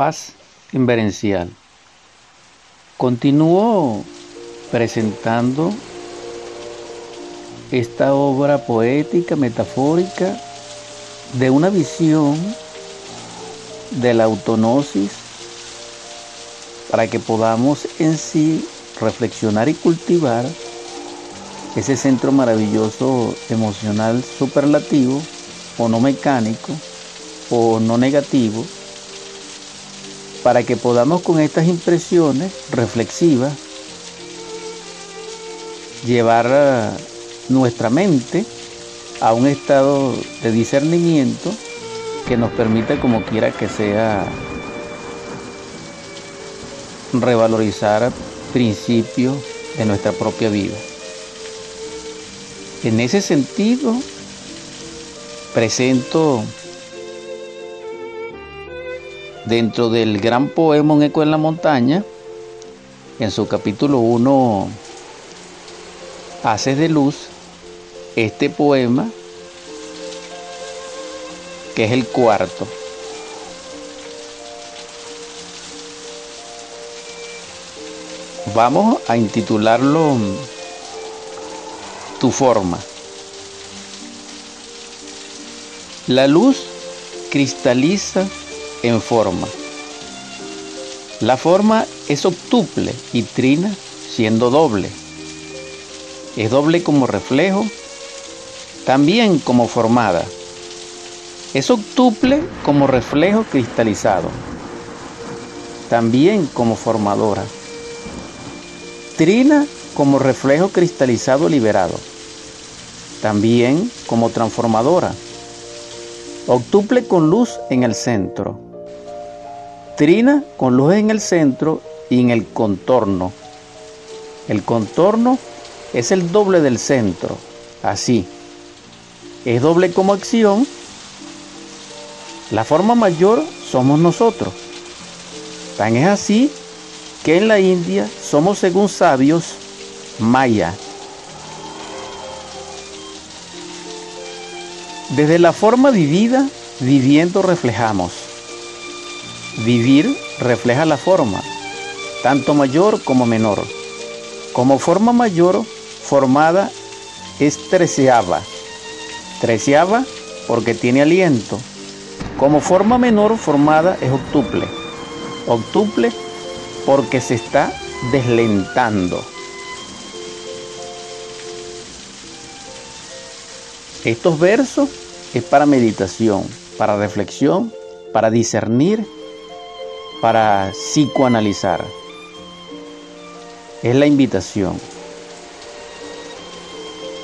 paz inverencial. Continúo presentando esta obra poética, metafórica, de una visión de la autonosis para que podamos en sí reflexionar y cultivar ese centro maravilloso emocional superlativo o no mecánico o no negativo para que podamos con estas impresiones reflexivas llevar nuestra mente a un estado de discernimiento que nos permita como quiera que sea revalorizar principios de nuestra propia vida. En ese sentido, presento dentro del gran poema Un eco en la montaña, en su capítulo 1, Haces de luz, este poema, que es el cuarto. Vamos a intitularlo Tu forma. La luz cristaliza en forma. La forma es octuple y trina siendo doble. Es doble como reflejo, también como formada. Es octuple como reflejo cristalizado, también como formadora. Trina como reflejo cristalizado liberado, también como transformadora. Octuple con luz en el centro. Con luz en el centro y en el contorno. El contorno es el doble del centro, así. Es doble como acción. La forma mayor somos nosotros. Tan es así que en la India somos según sabios maya. Desde la forma vivida, viviendo reflejamos. Vivir refleja la forma, tanto mayor como menor. Como forma mayor, formada es treceava. Treceava porque tiene aliento. Como forma menor formada es octuple. Octuple porque se está deslentando. Estos versos es para meditación, para reflexión, para discernir, para psicoanalizar. Es la invitación.